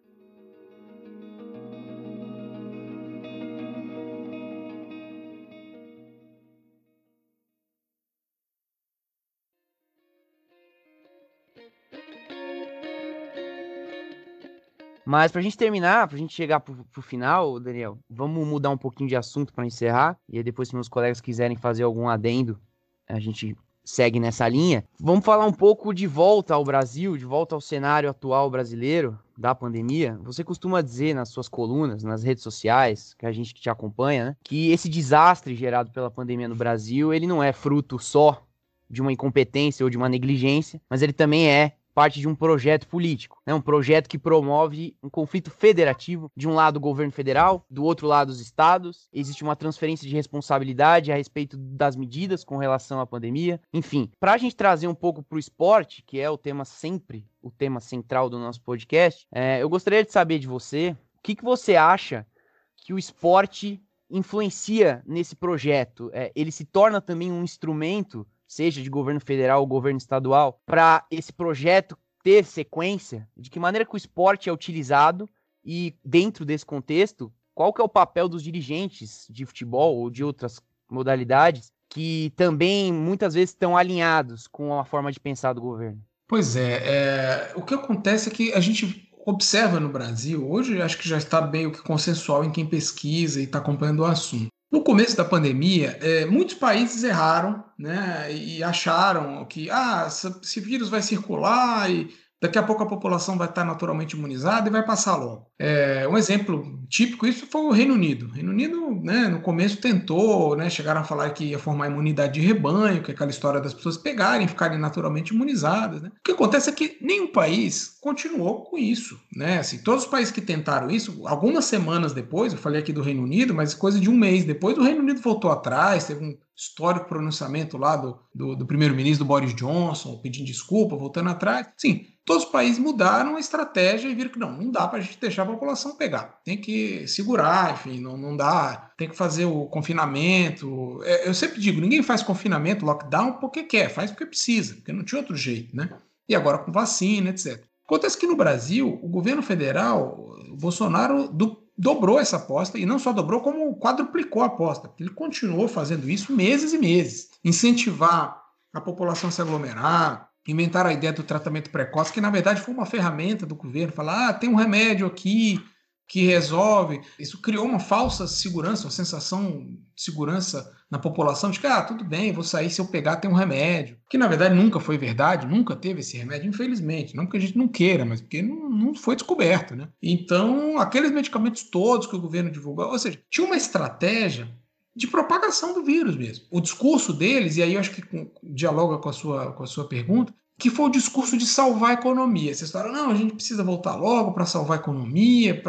Mas pra gente terminar, pra gente chegar pro, pro final, Daniel, vamos mudar um pouquinho de assunto para encerrar. E aí depois, se meus colegas quiserem fazer algum adendo, a gente segue nessa linha. Vamos falar um pouco de volta ao Brasil, de volta ao cenário atual brasileiro da pandemia. Você costuma dizer nas suas colunas, nas redes sociais, que a gente que te acompanha, né, que esse desastre gerado pela pandemia no Brasil, ele não é fruto só de uma incompetência ou de uma negligência, mas ele também é parte de um projeto político, né? um projeto que promove um conflito federativo, de um lado o governo federal, do outro lado os estados, existe uma transferência de responsabilidade a respeito das medidas com relação à pandemia, enfim, para a gente trazer um pouco para o esporte, que é o tema sempre, o tema central do nosso podcast, é, eu gostaria de saber de você, o que, que você acha que o esporte influencia nesse projeto? É, ele se torna também um instrumento seja de governo federal ou governo estadual, para esse projeto ter sequência? De que maneira que o esporte é utilizado e dentro desse contexto, qual que é o papel dos dirigentes de futebol ou de outras modalidades que também muitas vezes estão alinhados com a forma de pensar do governo? Pois é, é, o que acontece é que a gente observa no Brasil, hoje acho que já está meio que consensual em quem pesquisa e está acompanhando o assunto. No começo da pandemia, é, muitos países erraram né, e acharam que ah, esse vírus vai circular e Daqui a pouco a população vai estar naturalmente imunizada e vai passar logo. É, um exemplo típico isso foi o Reino Unido. O Reino Unido, né, no começo tentou, né, chegaram a falar que ia formar imunidade de rebanho, que é aquela história das pessoas pegarem, ficarem naturalmente imunizadas. Né? O que acontece é que nenhum país continuou com isso, né? Assim, todos os países que tentaram isso, algumas semanas depois, eu falei aqui do Reino Unido, mas coisa de um mês depois, o Reino Unido voltou atrás, teve um histórico pronunciamento lá do, do, do primeiro-ministro Boris Johnson, pedindo desculpa, voltando atrás. Sim, todos os países mudaram a estratégia e viram que não, não dá para a gente deixar a população pegar. Tem que segurar, enfim, não, não dá. Tem que fazer o confinamento. É, eu sempre digo, ninguém faz confinamento, lockdown, porque quer, faz porque precisa, porque não tinha outro jeito, né? E agora com vacina, etc. Acontece que no Brasil, o governo federal, o Bolsonaro do, dobrou essa aposta, e não só dobrou, como quadruplicou a aposta. Ele continuou fazendo isso meses e meses. Incentivar a população a se aglomerar, inventaram a ideia do tratamento precoce, que na verdade foi uma ferramenta do governo, falar, ah, tem um remédio aqui que resolve. Isso criou uma falsa segurança, uma sensação de segurança na população, de que, ah, tudo bem, vou sair se eu pegar tem um remédio. Que na verdade nunca foi verdade, nunca teve esse remédio, infelizmente. Não porque a gente não queira, mas porque não, não foi descoberto, né? Então, aqueles medicamentos todos que o governo divulgou, ou seja, tinha uma estratégia de propagação do vírus mesmo. O discurso deles, e aí eu acho que dialoga com a sua, com a sua pergunta, que foi o discurso de salvar a economia. Vocês falaram, não, a gente precisa voltar logo para salvar a economia,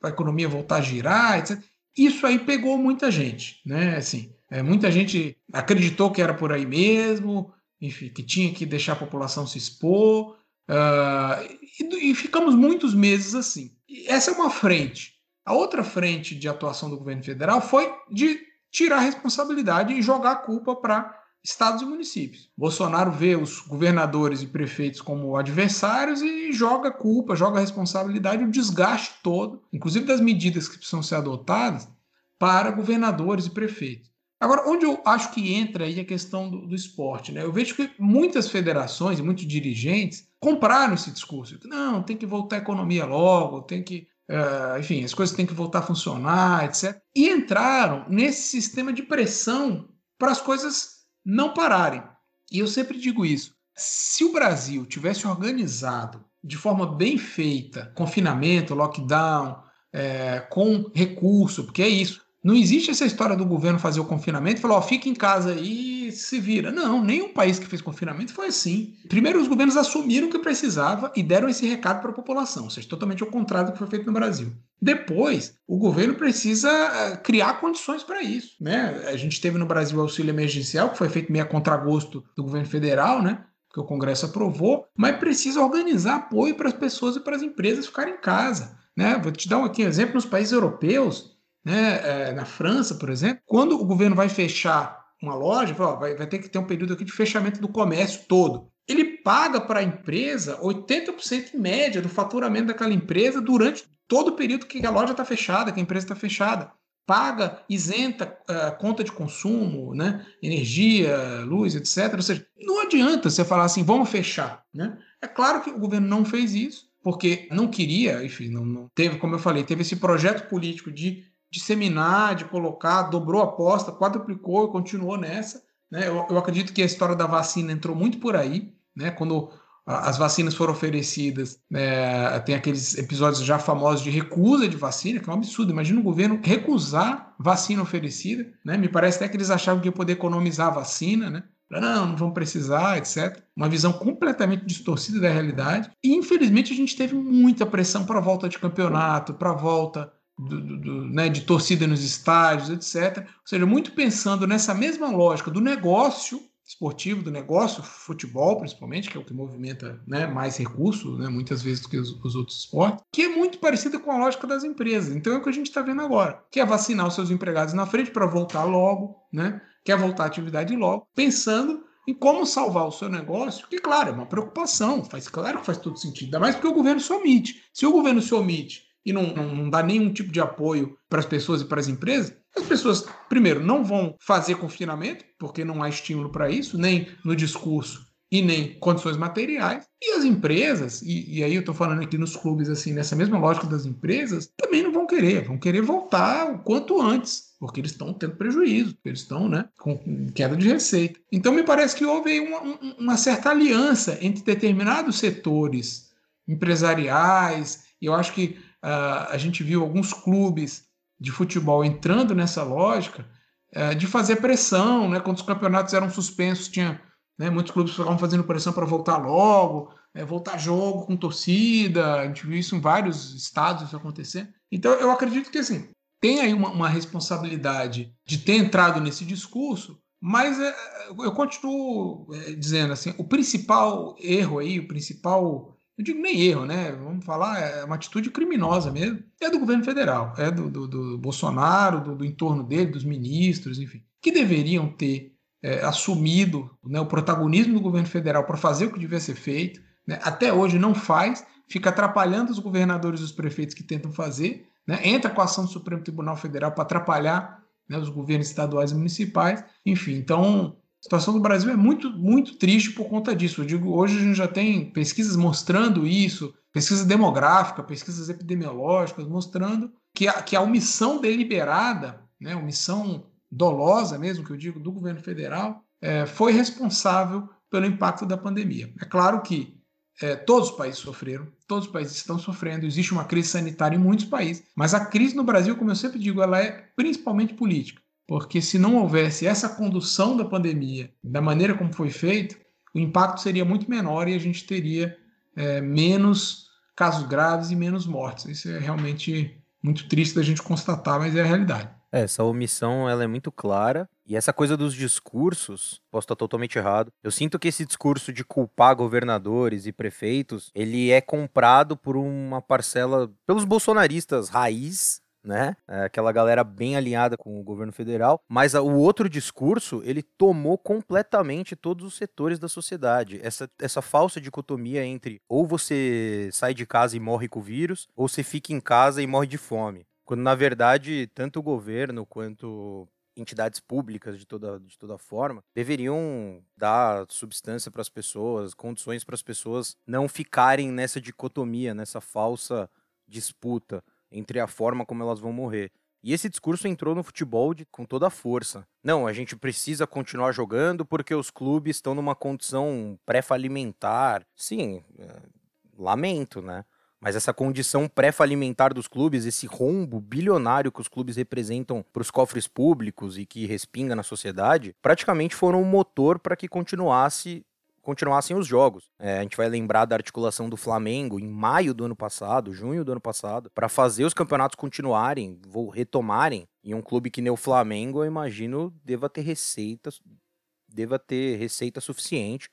para a economia voltar a girar, etc. Isso aí pegou muita gente, né? Assim, é, muita gente acreditou que era por aí mesmo, enfim, que tinha que deixar a população se expor, uh, e, e ficamos muitos meses assim. E essa é uma frente. A outra frente de atuação do governo federal foi de tirar a responsabilidade e jogar a culpa para estados e municípios. Bolsonaro vê os governadores e prefeitos como adversários e joga culpa, joga responsabilidade, o desgaste todo, inclusive das medidas que precisam ser adotadas, para governadores e prefeitos. Agora, onde eu acho que entra aí a questão do, do esporte, né? Eu vejo que muitas federações e muitos dirigentes compraram esse discurso. Não, tem que voltar a economia logo, tem que Uh, enfim, as coisas têm que voltar a funcionar, etc. E entraram nesse sistema de pressão para as coisas não pararem. E eu sempre digo isso: se o Brasil tivesse organizado de forma bem feita, confinamento, lockdown, é, com recurso, porque é isso. Não existe essa história do governo fazer o confinamento e falar, ó, fica em casa e se vira. Não, nenhum país que fez confinamento foi assim. Primeiro, os governos assumiram que precisava e deram esse recado para a população, ou seja, totalmente ao contrário do que foi feito no Brasil. Depois, o governo precisa eh, criar condições para isso. Né? A gente teve no Brasil o auxílio emergencial, que foi feito meio a contragosto do governo federal, né? que o Congresso aprovou, mas precisa organizar apoio para as pessoas e para as empresas ficarem em casa. Né? Vou te dar aqui, um exemplo nos países europeus, né? É, na França, por exemplo, quando o governo vai fechar uma loja, fala, ó, vai, vai ter que ter um período aqui de fechamento do comércio todo. Ele paga para a empresa 80% em média do faturamento daquela empresa durante todo o período que a loja está fechada, que a empresa está fechada. Paga, isenta uh, conta de consumo, né? energia, luz, etc. Ou seja, não adianta você falar assim, vamos fechar. Né? É claro que o governo não fez isso, porque não queria, enfim, não, não teve, como eu falei, teve esse projeto político de disseminar, de colocar, dobrou a aposta, quadruplicou e continuou nessa. Né? Eu, eu, acredito que a história da vacina entrou muito por aí, né? Quando as vacinas foram oferecidas, né? tem aqueles episódios já famosos de recusa de vacina, que é um absurdo. Imagina o governo recusar vacina oferecida, né? Me parece até que eles achavam que ia poder economizar a vacina, né? Não, não vão precisar, etc. Uma visão completamente distorcida da realidade. E infelizmente a gente teve muita pressão para a volta de campeonato, para a volta do, do, do, né, de torcida nos estádios, etc. Ou seja, muito pensando nessa mesma lógica do negócio esportivo, do negócio, futebol principalmente, que é o que movimenta né, mais recursos, né, muitas vezes do que os, os, outros esportes, que é muito parecida com a lógica das empresas. Então é o que a gente está vendo agora, que é vacinar os seus empregados na frente para voltar logo, né, quer voltar à atividade logo, pensando em como salvar o seu negócio, que claro, é uma preocupação, faz claro que faz todo sentido, ainda mais porque o governo se omite. Se o governo se omite e não, não, não dá nenhum tipo de apoio para as pessoas e para as empresas, as pessoas, primeiro, não vão fazer confinamento, porque não há estímulo para isso, nem no discurso e nem condições materiais. E as empresas, e, e aí eu estou falando aqui nos clubes, assim, nessa mesma lógica das empresas, também não vão querer, vão querer voltar o quanto antes, porque eles estão tendo prejuízo, eles estão né, com queda de receita. Então me parece que houve uma, uma certa aliança entre determinados setores empresariais, e eu acho que uh, a gente viu alguns clubes de futebol entrando nessa lógica uh, de fazer pressão, né? Quando os campeonatos eram suspensos, tinha né, muitos clubes ficavam fazendo pressão para voltar logo, é, voltar jogo com torcida. A gente viu isso em vários estados isso acontecer. Então eu acredito que assim tem aí uma, uma responsabilidade de ter entrado nesse discurso, mas é, eu continuo é, dizendo assim, o principal erro aí, o principal não digo nem erro, né? Vamos falar, é uma atitude criminosa mesmo. É do governo federal, é do, do, do Bolsonaro, do, do, entorno dele, dos ministros, enfim, que deveriam ter é, assumido né, o protagonismo do governo federal para fazer o que devia ser feito. Né? Até hoje não faz, fica atrapalhando os governadores e os prefeitos que tentam fazer, né? entra com a ação do Supremo Tribunal Federal para atrapalhar né, os governos estaduais e municipais. Enfim, então a situação do Brasil é muito, muito triste por conta disso. Eu digo, hoje a gente já tem pesquisas mostrando isso, pesquisa demográfica, pesquisas epidemiológicas, mostrando que a, que a omissão deliberada, né, omissão dolosa mesmo, que eu digo, do governo federal, é, foi responsável pelo impacto da pandemia. É claro que é, todos os países sofreram, todos os países estão sofrendo, existe uma crise sanitária em muitos países, mas a crise no Brasil, como eu sempre digo, ela é principalmente política. Porque se não houvesse essa condução da pandemia da maneira como foi feito, o impacto seria muito menor e a gente teria é, menos casos graves e menos mortes. Isso é realmente muito triste da gente constatar, mas é a realidade. É, essa omissão ela é muito clara. E essa coisa dos discursos, posso estar totalmente errado. Eu sinto que esse discurso de culpar governadores e prefeitos, ele é comprado por uma parcela pelos bolsonaristas raiz né? É aquela galera bem alinhada com o governo federal, mas o outro discurso, ele tomou completamente todos os setores da sociedade. Essa, essa falsa dicotomia entre ou você sai de casa e morre com o vírus, ou você fica em casa e morre de fome. Quando, na verdade, tanto o governo quanto entidades públicas de toda, de toda forma deveriam dar substância para as pessoas, condições para as pessoas não ficarem nessa dicotomia, nessa falsa disputa entre a forma como elas vão morrer. E esse discurso entrou no futebol de, com toda a força. Não, a gente precisa continuar jogando porque os clubes estão numa condição pré-falimentar. Sim, é, lamento, né? Mas essa condição pré-falimentar dos clubes, esse rombo bilionário que os clubes representam para os cofres públicos e que respinga na sociedade, praticamente foram o um motor para que continuasse continuassem os jogos. É, a gente vai lembrar da articulação do Flamengo em maio do ano passado, junho do ano passado, para fazer os campeonatos continuarem, vou retomarem. E um clube que nem o Flamengo, eu imagino, deva ter receitas, deva ter receita suficiente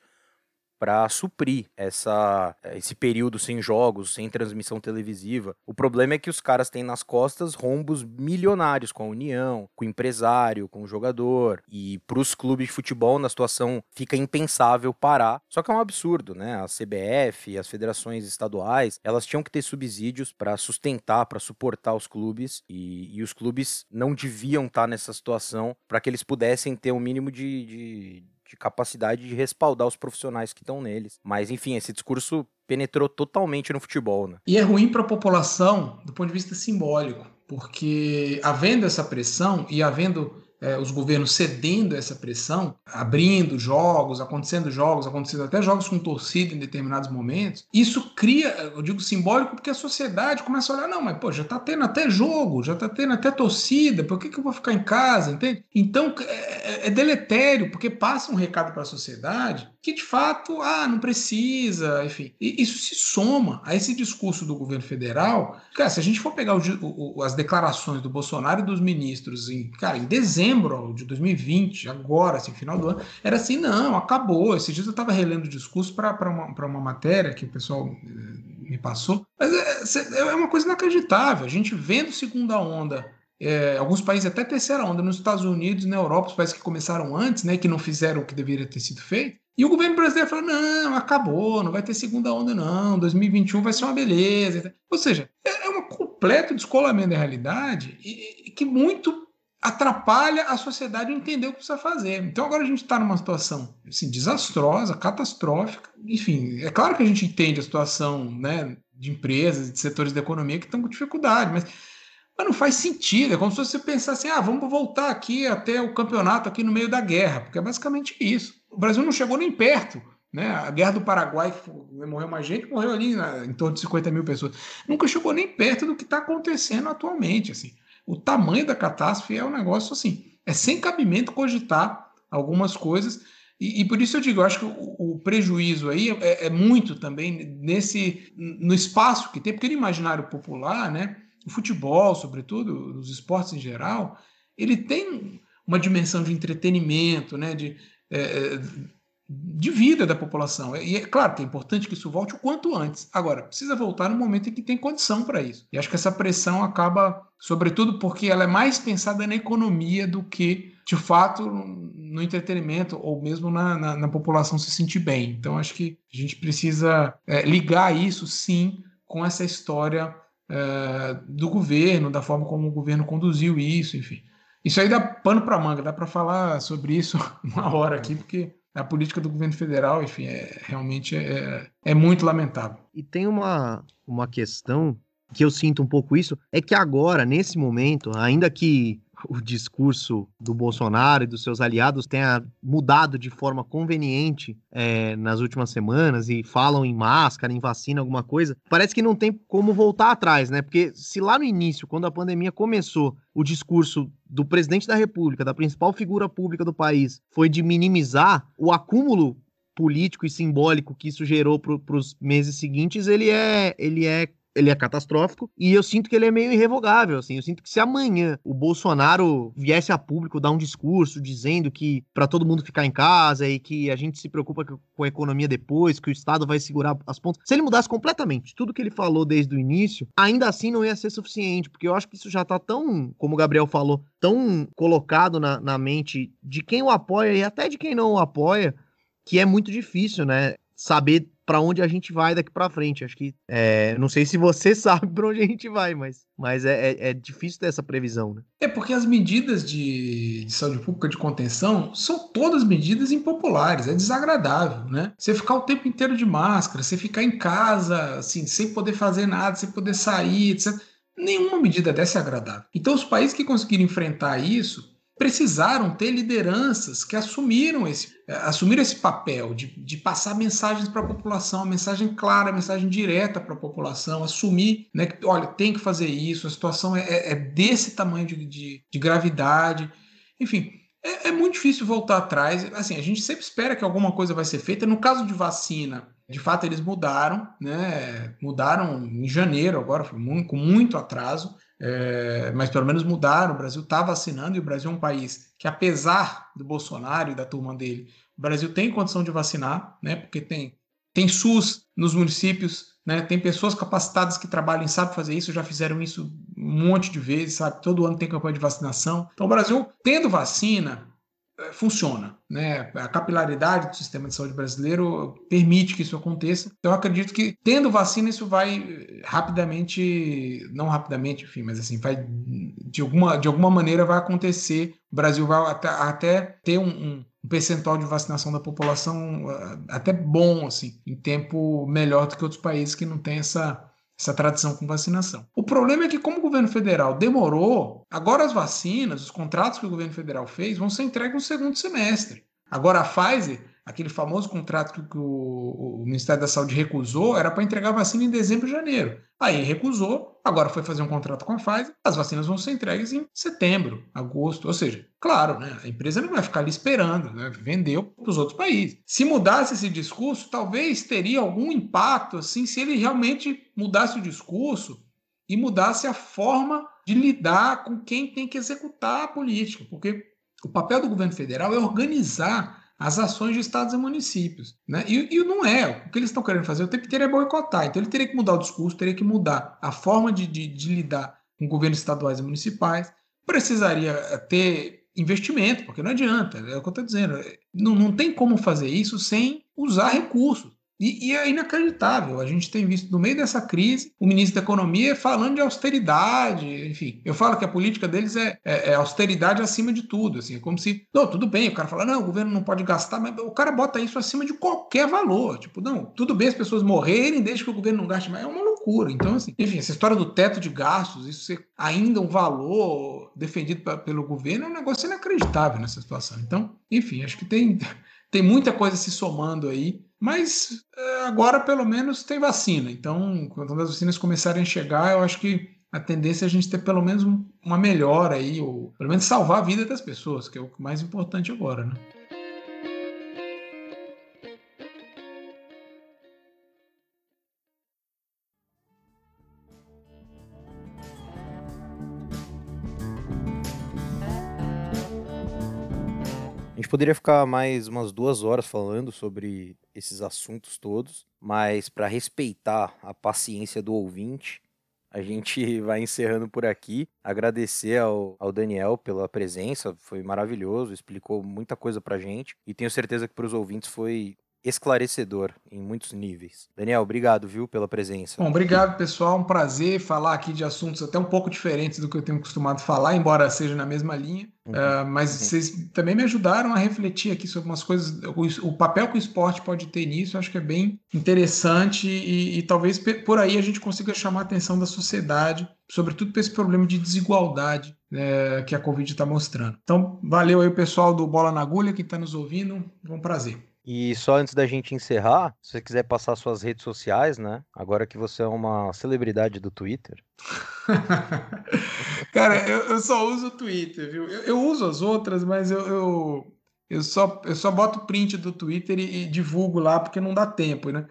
para suprir essa, esse período sem jogos, sem transmissão televisiva. O problema é que os caras têm nas costas rombos milionários com a União, com o empresário, com o jogador. E para os clubes de futebol, na situação, fica impensável parar. Só que é um absurdo, né? A CBF, as federações estaduais, elas tinham que ter subsídios para sustentar, para suportar os clubes. E, e, os clubes não deviam estar tá nessa situação para que eles pudessem ter um mínimo de, de de capacidade de respaldar os profissionais que estão neles. Mas, enfim, esse discurso penetrou totalmente no futebol. Né? E é ruim para a população do ponto de vista simbólico, porque havendo essa pressão e havendo é, os governos cedendo essa pressão, abrindo jogos, acontecendo jogos, acontecendo até jogos com torcida em determinados momentos, isso cria, eu digo simbólico, porque a sociedade começa a olhar, não, mas pô, já tá tendo até jogo, já tá tendo até torcida, por que, que eu vou ficar em casa, entende? Então é, é, é deletério, porque passa um recado para a sociedade que de fato, ah, não precisa, enfim. E isso se soma a esse discurso do governo federal. Cara, se a gente for pegar o, o, as declarações do Bolsonaro e dos ministros em, cara, em dezembro de 2020, agora, assim, final do ano, era assim, não, acabou. Esses dias eu estava relendo o discurso para uma, uma matéria que o pessoal eh, me passou. Mas é, é uma coisa inacreditável. A gente vendo segunda onda é, alguns países até terceira onda, nos Estados Unidos, na Europa, os países que começaram antes, né, que não fizeram o que deveria ter sido feito, e o governo brasileiro falou: não, acabou, não vai ter segunda onda, não. 2021 vai ser uma beleza. Ou seja, é, é um completo descolamento da realidade e, e que muito atrapalha a sociedade entender o que precisa fazer. Então agora a gente está numa situação assim, desastrosa, catastrófica. Enfim, é claro que a gente entende a situação né, de empresas, de setores da economia que estão com dificuldade, mas mas não faz sentido. É como se você pensasse, ah, vamos voltar aqui até o campeonato aqui no meio da guerra, porque é basicamente isso. O Brasil não chegou nem perto. Né? A guerra do Paraguai, morreu mais gente, morreu ali na, em torno de 50 mil pessoas. Nunca chegou nem perto do que está acontecendo atualmente. Assim. O tamanho da catástrofe é um negócio assim. É sem cabimento cogitar algumas coisas. E, e, por isso eu digo, eu acho que o, o prejuízo aí é, é, muito também nesse no espaço que tem, porque no imaginário popular, né? O futebol, sobretudo, os esportes em geral, ele tem uma dimensão de entretenimento, né, de, é, é, de vida da população. E é claro que é importante que isso volte o quanto antes. Agora, precisa voltar no momento em que tem condição para isso. E acho que essa pressão acaba, sobretudo porque ela é mais pensada na economia do que, de fato, no entretenimento ou mesmo na, na, na população se sentir bem. Então, acho que a gente precisa é, ligar isso, sim, com essa história é, do governo, da forma como o governo conduziu isso, enfim. Isso aí dá pano para manga, dá para falar sobre isso [LAUGHS] uma hora aqui, porque a política do governo federal, enfim, é, realmente é, é muito lamentável. E tem uma, uma questão que eu sinto um pouco isso, é que agora, nesse momento, ainda que o discurso do Bolsonaro e dos seus aliados tenha mudado de forma conveniente é, nas últimas semanas e falam em máscara, em vacina, alguma coisa, parece que não tem como voltar atrás, né? Porque se lá no início, quando a pandemia começou, o discurso do presidente da República, da principal figura pública do país, foi de minimizar o acúmulo político e simbólico que isso gerou para os meses seguintes, ele é, ele é ele é catastrófico e eu sinto que ele é meio irrevogável, assim. Eu sinto que se amanhã o Bolsonaro viesse a público dar um discurso dizendo que para todo mundo ficar em casa e que a gente se preocupa com a economia depois, que o Estado vai segurar as pontas, se ele mudasse completamente tudo que ele falou desde o início, ainda assim não ia ser suficiente, porque eu acho que isso já tá tão, como o Gabriel falou, tão colocado na, na mente de quem o apoia e até de quem não o apoia, que é muito difícil, né? Saber para onde a gente vai daqui para frente. Acho que é, não sei se você [LAUGHS] sabe para onde a gente vai, mas, mas é, é, é, difícil ter essa previsão, né? É porque as medidas de, de, saúde pública de contenção são todas medidas impopulares, é desagradável, né? Você ficar o tempo inteiro de máscara, você ficar em casa, assim, sem poder fazer nada, sem poder sair, etc. Nenhuma medida dessa é agradável. Então, os países que conseguiram enfrentar isso precisaram ter lideranças que assumiram esse, é, assumiram esse papel de, de passar mensagens para a população, mensagem clara, mensagem direta para a população, assumir né, que, olha, tem que fazer isso, a situação é, é, é desse tamanho de, de, de gravidade. Enfim, é, é, muito difícil voltar atrás. Assim, a gente sempre espera que alguma coisa vai ser feita. No caso de vacina, de fato eles mudaram, né? Mudaram em janeiro agora, com muito atraso. É, mas pelo menos mudaram. O Brasil está vacinando e o Brasil é um país que, apesar do Bolsonaro e da turma dele, o Brasil tem condição de vacinar, né? Porque tem, tem SUS nos municípios, né? Tem pessoas capacitadas que trabalham e sabem fazer isso, já fizeram isso um monte de vezes, sabe? Todo ano tem campanha de vacinação. Então, o Brasil, tendo vacina, funciona, né? A capilaridade do sistema de saúde brasileiro permite que isso aconteça. Então, eu acredito que tendo vacina isso vai eh, rapidamente, não rapidamente, enfim, mas assim, vai de alguma, de alguma maneira vai acontecer. O Brasil vai até, até ter um, um um percentual de vacinação da população eh, até bom, assim, em tempo melhor do que outros países que não têm essa, essa tradição com vacinação. O problema é que, como o governo federal demorou, agora as vacinas, os contratos que o governo federal fez, vão ser entregues no segundo semestre. Agora a Pfizer aquele famoso contrato que o, o Ministério da Saúde recusou era para entregar vacina em dezembro e janeiro. Aí recusou, agora foi fazer um contrato com a Pfizer, as vacinas vão ser entregues em setembro, agosto. Ou seja, claro, né, a empresa não vai ficar ali esperando, né, vendeu para os outros países. Se mudasse esse discurso, talvez teria algum impacto, assim, se ele realmente mudasse o discurso e mudasse a forma de lidar com quem tem que executar a política, porque o papel do governo federal é organizar as ações de estados e municípios. Né? E, e não é. O que eles estão querendo fazer o tempo inteiro é boicotar. Então ele teria que mudar o discurso, teria que mudar a forma de, de, de lidar com governos estaduais e municipais. Precisaria eh, ter investimento, porque não adianta, é o que eu estou dizendo. Não, não tem como fazer isso sem usar recursos. E, e, é inacreditável. A gente tem visto no meio dessa crise o ministro da Economia falando de austeridade. Enfim, eu falo que a política deles é, é, é, austeridade acima de tudo. Assim, é como se, não, tudo bem, o cara fala, não, o governo não pode gastar, mas o cara bota isso acima de qualquer valor. Tipo, não, tudo bem as pessoas morrerem desde que o governo não gaste mais. É uma loucura. Então, assim, enfim, essa história do teto de gastos, isso ser ainda um valor defendido pra, pelo governo é um negócio inacreditável nessa situação. Então, enfim, acho que tem, [LAUGHS] tem muita coisa se somando aí. Mas é, agora, pelo menos, tem vacina. Então, quando as vacinas começarem a chegar, eu acho que a tendência é a gente ter pelo menos uma melhora aí, ou pelo menos salvar a vida das pessoas, que é o mais importante agora, né? A gente poderia ficar mais umas duas horas falando sobre esses assuntos todos, mas para respeitar a paciência do ouvinte, a gente [LAUGHS] vai encerrando por aqui. Agradecer ao, ao Daniel pela presença, foi maravilhoso, explicou muita coisa pra gente e tenho certeza que para os ouvintes foi esclarecedor em muitos níveis. Daniel, obrigado, viu, pela presença. Bom, obrigado, pessoal. Um prazer falar aqui de assuntos até um pouco diferentes do que eu tenho costumado falar, embora seja na mesma linha. Uhum. Uh, mas uhum. vocês também me ajudaram a refletir aqui sobre umas coisas, o, o, papel que o esporte pode ter nisso, acho que é bem interessante e, e talvez por aí a gente consiga chamar a atenção da sociedade, sobretudo para esse problema de desigualdade é, que a Covid está mostrando. Então, valeu aí o pessoal do Bola na Agulha que está nos ouvindo, foi um prazer. E só antes da gente encerrar, se você quiser passar suas redes sociais, né? Agora que você é uma celebridade do Twitter. [LAUGHS] Cara, eu, eu, só uso o Twitter, viu? Eu, eu uso as outras, mas eu, eu, eu, só, eu só boto print do Twitter e, e divulgo lá, porque não dá tempo, né?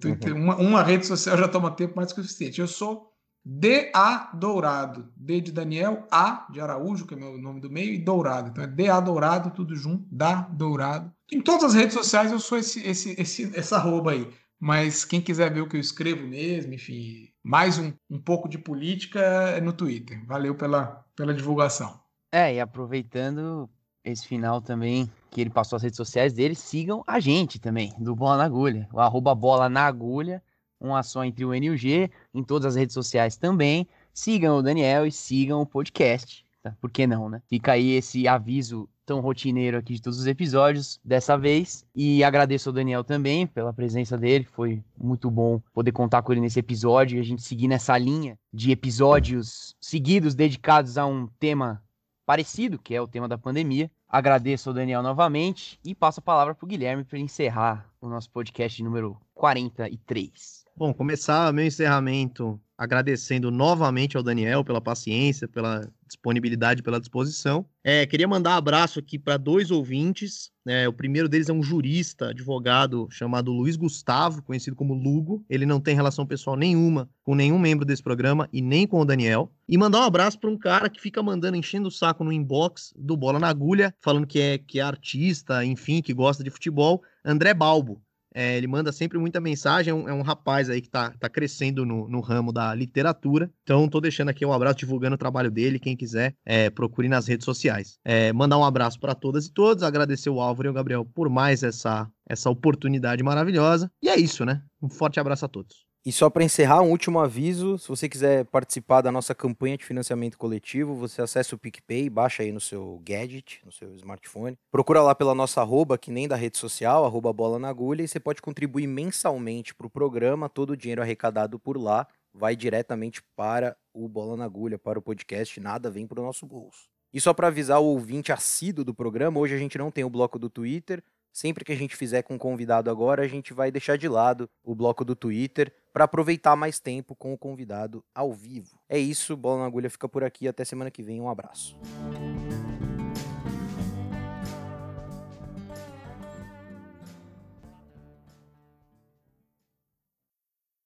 Twitter, uhum. uma, uma rede social já toma tempo mais que o suficiente. Eu sou DA Dourado. D de Daniel, A de Araújo, que é meu nome do meio, e Dourado. Então é DA Dourado, tudo junto, da Dourado. Em todas as redes sociais eu sou esse, esse, esse, essa arroba aí. Mas quem quiser ver o que eu escrevo mesmo, enfim, mais um, um pouco de política é no Twitter. Valeu pela, pela divulgação. É, e aproveitando esse final também, que ele passou as redes sociais dele, sigam a gente também, do Bola na Agulha. O arroba Bola na Agulha uma só entre o N e o G, em todas as redes sociais também. Sigam o Daniel e sigam o podcast. Tá? Por que não, né? Fica aí esse aviso tão rotineiro aqui de todos os episódios dessa vez. E agradeço ao Daniel também pela presença dele. Foi muito bom poder contar com ele nesse episódio e a gente seguir nessa linha de episódios seguidos dedicados a um tema parecido, que é o tema da pandemia. Agradeço ao Daniel novamente e passo a palavra para o Guilherme para encerrar o nosso podcast número 43. Bom, começar meu encerramento agradecendo novamente ao Daniel pela paciência, pela disponibilidade, pela disposição. É, queria mandar abraço aqui para dois ouvintes. É, o primeiro deles é um jurista, advogado chamado Luiz Gustavo, conhecido como Lugo. Ele não tem relação pessoal nenhuma com nenhum membro desse programa e nem com o Daniel. E mandar um abraço para um cara que fica mandando, enchendo o saco no inbox do Bola na Agulha, falando que é, que é artista, enfim, que gosta de futebol, André Balbo. É, ele manda sempre muita mensagem, é um, é um rapaz aí que está tá crescendo no, no, ramo da literatura. Então, estou deixando aqui um abraço, divulgando o trabalho dele. Quem quiser, é, procure nas redes sociais. É, mandar um abraço para todas e todos, agradecer o Álvaro e o Gabriel por mais essa, essa oportunidade maravilhosa. E é isso, né? Um forte abraço a todos. E só para encerrar, um último aviso: se você quiser participar da nossa campanha de financiamento coletivo, você acessa o PicPay, baixa aí no seu gadget, no seu smartphone. Procura lá pela nossa arroba, que nem da rede social, arroba bola na agulha, e você pode contribuir mensalmente para o programa. Todo o dinheiro arrecadado por lá vai diretamente para o Bola na Agulha, para o podcast, nada vem para o nosso bolso. E só para avisar o ouvinte assíduo do programa, hoje a gente não tem o bloco do Twitter. Sempre que a gente fizer com um convidado agora, a gente vai deixar de lado o bloco do Twitter para aproveitar mais tempo com o convidado ao vivo. É isso, Bola na Agulha fica por aqui. Até semana que vem. Um abraço.